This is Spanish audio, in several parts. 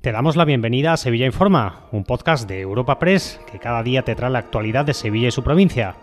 Te damos la bienvenida a Sevilla Informa, un podcast de Europa Press que cada día te trae la actualidad de Sevilla y su provincia.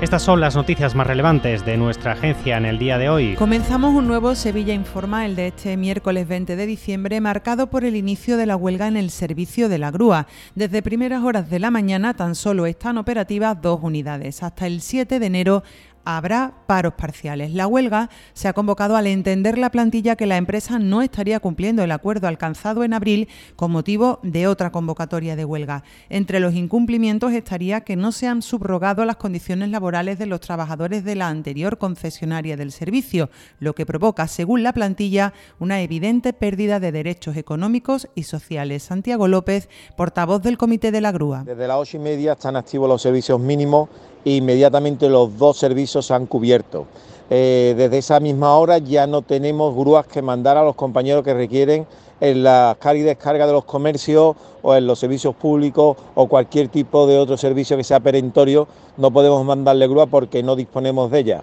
Estas son las noticias más relevantes de nuestra agencia en el día de hoy. Comenzamos un nuevo Sevilla Informa, el de este miércoles 20 de diciembre, marcado por el inicio de la huelga en el servicio de la grúa. Desde primeras horas de la mañana tan solo están operativas dos unidades. Hasta el 7 de enero habrá paros parciales. La huelga se ha convocado al entender la plantilla que la empresa no estaría cumpliendo el acuerdo alcanzado en abril con motivo de otra convocatoria de huelga. Entre los incumplimientos estaría que no se han subrogado las condiciones laborales de los trabajadores de la anterior concesionaria del servicio, lo que provoca, según la plantilla, una evidente pérdida de derechos económicos y sociales. Santiago López, portavoz del Comité de la Grúa. Desde las ocho y media están activos los servicios mínimos inmediatamente los dos servicios se han cubierto. Eh, desde esa misma hora ya no tenemos grúas que mandar a los compañeros que requieren en la carga y descarga de los comercios o en los servicios públicos o cualquier tipo de otro servicio que sea perentorio, no podemos mandarle grúa porque no disponemos de ella.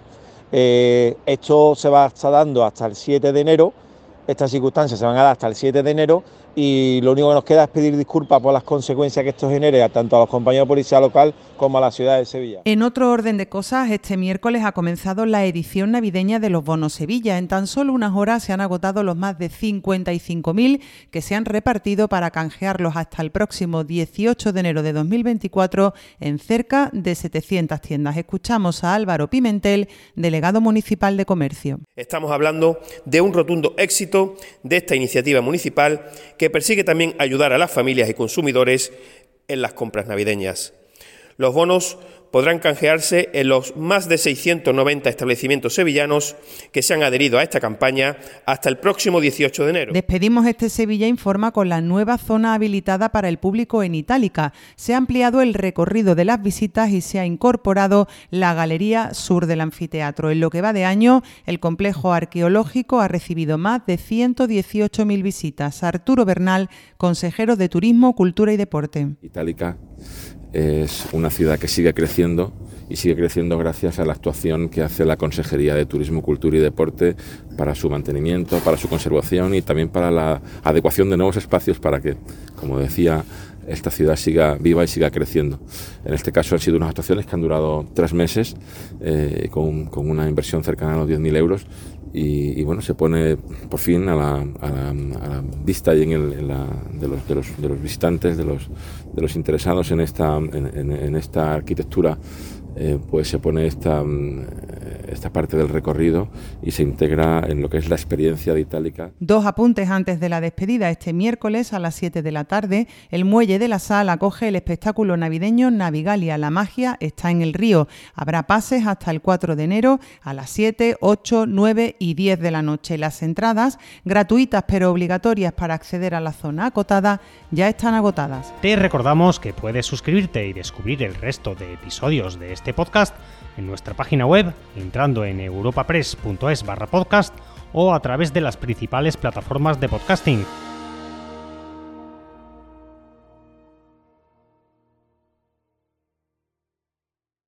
Eh, esto se va a estar dando hasta el 7 de enero, estas circunstancias se van a dar hasta el 7 de enero y lo único que nos queda es pedir disculpas por las consecuencias que esto genere tanto a los compañeros de policía local como a la ciudad de Sevilla. En otro orden de cosas, este miércoles ha comenzado la edición navideña de los bonos Sevilla. En tan solo unas horas se han agotado los más de 55.000 que se han repartido para canjearlos hasta el próximo 18 de enero de 2024 en cerca de 700 tiendas. Escuchamos a Álvaro Pimentel, delegado municipal de comercio. Estamos hablando de un rotundo éxito de esta iniciativa municipal que persigue también ayudar a las familias y consumidores en las compras navideñas. Los bonos podrán canjearse en los más de 690 establecimientos sevillanos que se han adherido a esta campaña hasta el próximo 18 de enero. Despedimos este Sevilla Informa con la nueva zona habilitada para el público en Itálica. Se ha ampliado el recorrido de las visitas y se ha incorporado la Galería Sur del Anfiteatro. En lo que va de año, el complejo arqueológico ha recibido más de 118.000 visitas. Arturo Bernal, consejero de Turismo, Cultura y Deporte. Itálica es una ciudad que sigue creciendo y sigue creciendo gracias a la actuación que hace la Consejería de Turismo, Cultura y Deporte para su mantenimiento, para su conservación y también para la adecuación de nuevos espacios para que, como decía, esta ciudad siga viva y siga creciendo. En este caso han sido unas actuaciones que han durado tres meses eh, con, una inversión cercana a los 10.000 euros y, bueno, se pone por fin a la, vista y en, el, de, los, de, los, de, los, visitantes, de los, de los interesados en esta, en esta arquitectura eh, pues se pone esta, esta parte del recorrido y se integra en lo que es la experiencia de Itálica. Dos apuntes antes de la despedida. Este miércoles a las 7 de la tarde, el muelle de la sal acoge el espectáculo navideño Navigalia. La magia está en el río. Habrá pases hasta el 4 de enero a las 7, 8, 9 y 10 de la noche. Las entradas, gratuitas pero obligatorias para acceder a la zona acotada, ya están agotadas. Te recordamos que puedes suscribirte y descubrir el resto de episodios de este este podcast en nuestra página web, entrando en europapress.es barra podcast o a través de las principales plataformas de podcasting